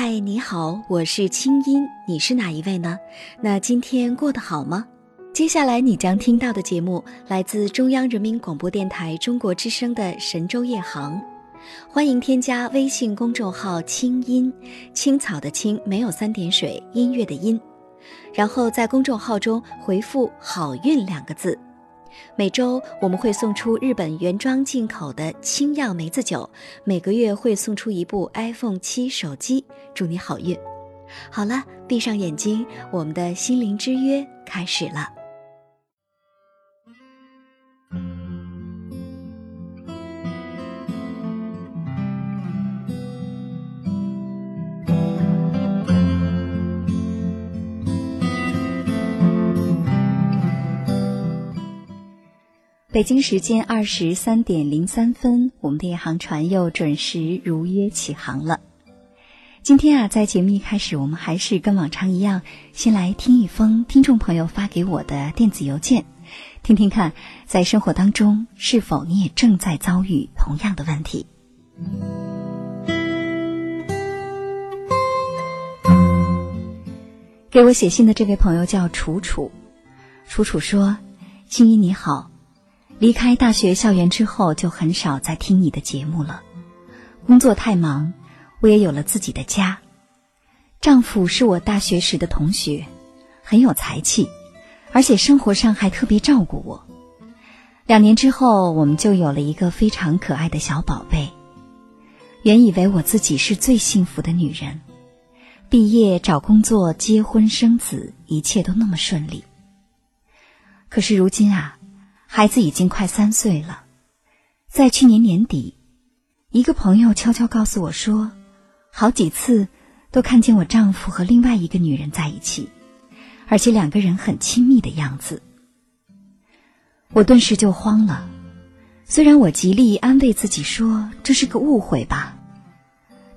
嗨，你好，我是清音，你是哪一位呢？那今天过得好吗？接下来你将听到的节目来自中央人民广播电台中国之声的神州夜航，欢迎添加微信公众号“清音青草”的青没有三点水，音乐的音，然后在公众号中回复“好运”两个字。每周我们会送出日本原装进口的清酿梅子酒，每个月会送出一部 iPhone 七手机，祝你好运。好了，闭上眼睛，我们的心灵之约开始了。北京时间二十三点零三分，我们的夜航船又准时如约起航了。今天啊，在节目一开始，我们还是跟往常一样，先来听一封听众朋友发给我的电子邮件，听听看，在生活当中是否你也正在遭遇同样的问题。给我写信的这位朋友叫楚楚，楚楚说：“青衣你好。”离开大学校园之后，就很少再听你的节目了。工作太忙，我也有了自己的家。丈夫是我大学时的同学，很有才气，而且生活上还特别照顾我。两年之后，我们就有了一个非常可爱的小宝贝。原以为我自己是最幸福的女人，毕业、找工作、结婚、生子，一切都那么顺利。可是如今啊。孩子已经快三岁了，在去年年底，一个朋友悄悄告诉我说，好几次都看见我丈夫和另外一个女人在一起，而且两个人很亲密的样子。我顿时就慌了，虽然我极力安慰自己说这是个误会吧，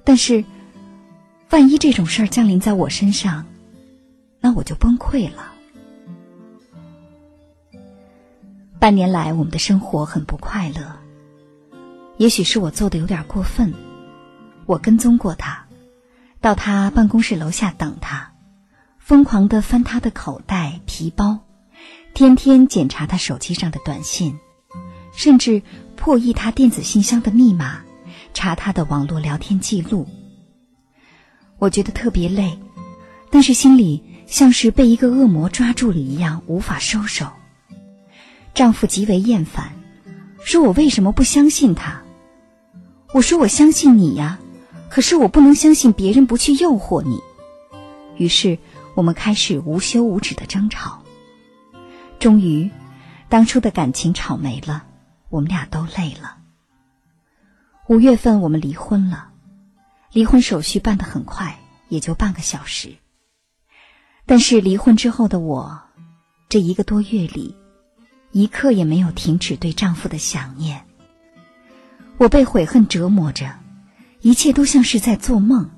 但是万一这种事儿降临在我身上，那我就崩溃了。半年来，我们的生活很不快乐。也许是我做的有点过分，我跟踪过他，到他办公室楼下等他，疯狂的翻他的口袋、皮包，天天检查他手机上的短信，甚至破译他电子信箱的密码，查他的网络聊天记录。我觉得特别累，但是心里像是被一个恶魔抓住了一样，无法收手。丈夫极为厌烦，说我为什么不相信他？我说我相信你呀，可是我不能相信别人不去诱惑你。于是我们开始无休无止的争吵。终于，当初的感情吵没了，我们俩都累了。五月份我们离婚了，离婚手续办得很快，也就半个小时。但是离婚之后的我，这一个多月里。一刻也没有停止对丈夫的想念。我被悔恨折磨着，一切都像是在做梦。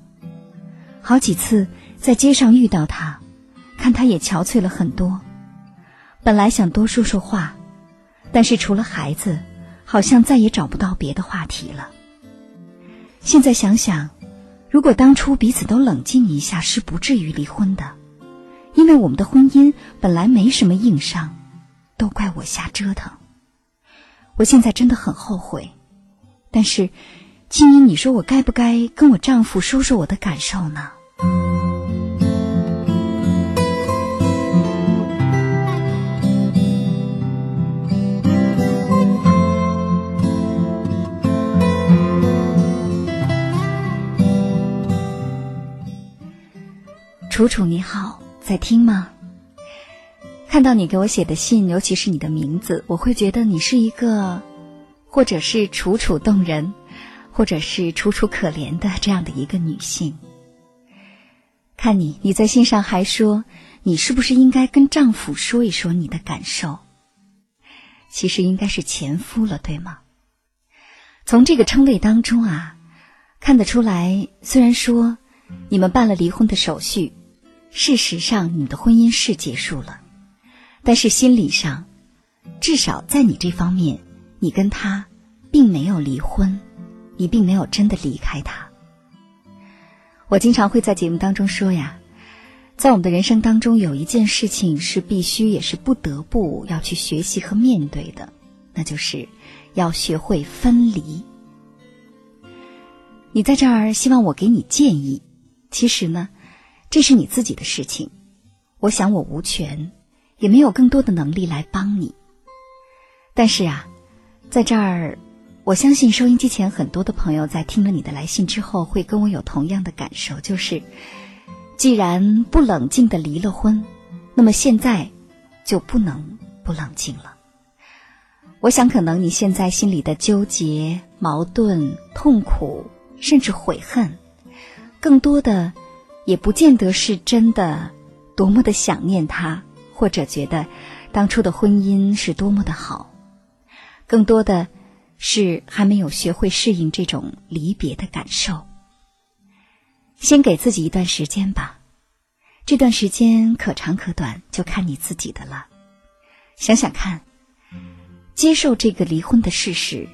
好几次在街上遇到他，看他也憔悴了很多。本来想多说说话，但是除了孩子，好像再也找不到别的话题了。现在想想，如果当初彼此都冷静一下，是不至于离婚的，因为我们的婚姻本来没什么硬伤。都怪我瞎折腾，我现在真的很后悔。但是，青音，你说我该不该跟我丈夫说说我的感受呢？楚楚你好，在听吗？看到你给我写的信，尤其是你的名字，我会觉得你是一个，或者是楚楚动人，或者是楚楚可怜的这样的一个女性。看你，你在信上还说，你是不是应该跟丈夫说一说你的感受？其实应该是前夫了，对吗？从这个称谓当中啊，看得出来，虽然说你们办了离婚的手续，事实上你们的婚姻是结束了。但是心理上，至少在你这方面，你跟他并没有离婚，你并没有真的离开他。我经常会在节目当中说呀，在我们的人生当中，有一件事情是必须也是不得不要去学习和面对的，那就是要学会分离。你在这儿希望我给你建议，其实呢，这是你自己的事情。我想我无权，也没有更多的能力来帮你。但是啊，在这儿。我相信收音机前很多的朋友在听了你的来信之后，会跟我有同样的感受，就是，既然不冷静的离了婚，那么现在就不能不冷静了。我想，可能你现在心里的纠结、矛盾、痛苦，甚至悔恨，更多的也不见得是真的多么的想念他，或者觉得当初的婚姻是多么的好，更多的。是还没有学会适应这种离别的感受。先给自己一段时间吧，这段时间可长可短，就看你自己的了。想想看，接受这个离婚的事实，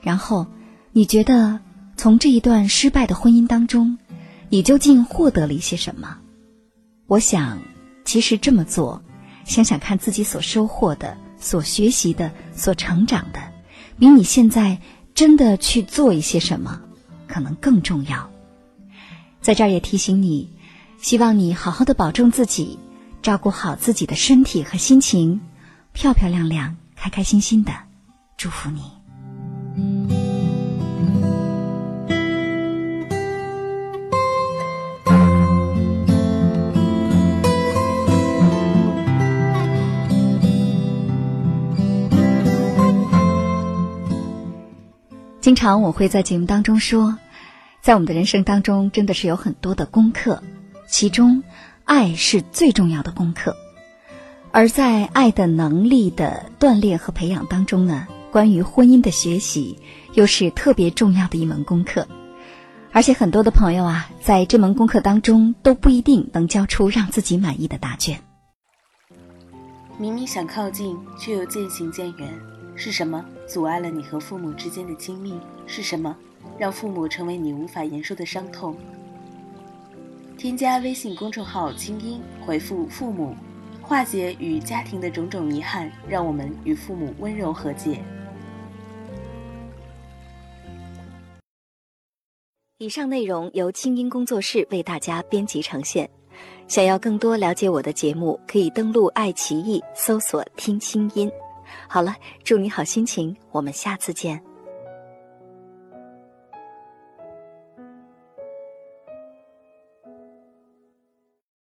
然后你觉得从这一段失败的婚姻当中，你究竟获得了一些什么？我想，其实这么做，想想看自己所收获的、所学习的、所成长的。比你现在真的去做一些什么，可能更重要。在这儿也提醒你，希望你好好的保重自己，照顾好自己的身体和心情，漂漂亮亮、开开心心的，祝福你。常我会在节目当中说，在我们的人生当中，真的是有很多的功课，其中爱是最重要的功课。而在爱的能力的锻炼和培养当中呢，关于婚姻的学习又是特别重要的一门功课。而且很多的朋友啊，在这门功课当中都不一定能交出让自己满意的答卷。明明想靠近，却又渐行渐远。是什么阻碍了你和父母之间的亲密？是什么让父母成为你无法言说的伤痛？添加微信公众号“清音”，回复“父母”，化解与家庭的种种遗憾，让我们与父母温柔和解。以上内容由清音工作室为大家编辑呈现。想要更多了解我的节目，可以登录爱奇艺搜索“听清音”。好了，祝你好心情，我们下次见。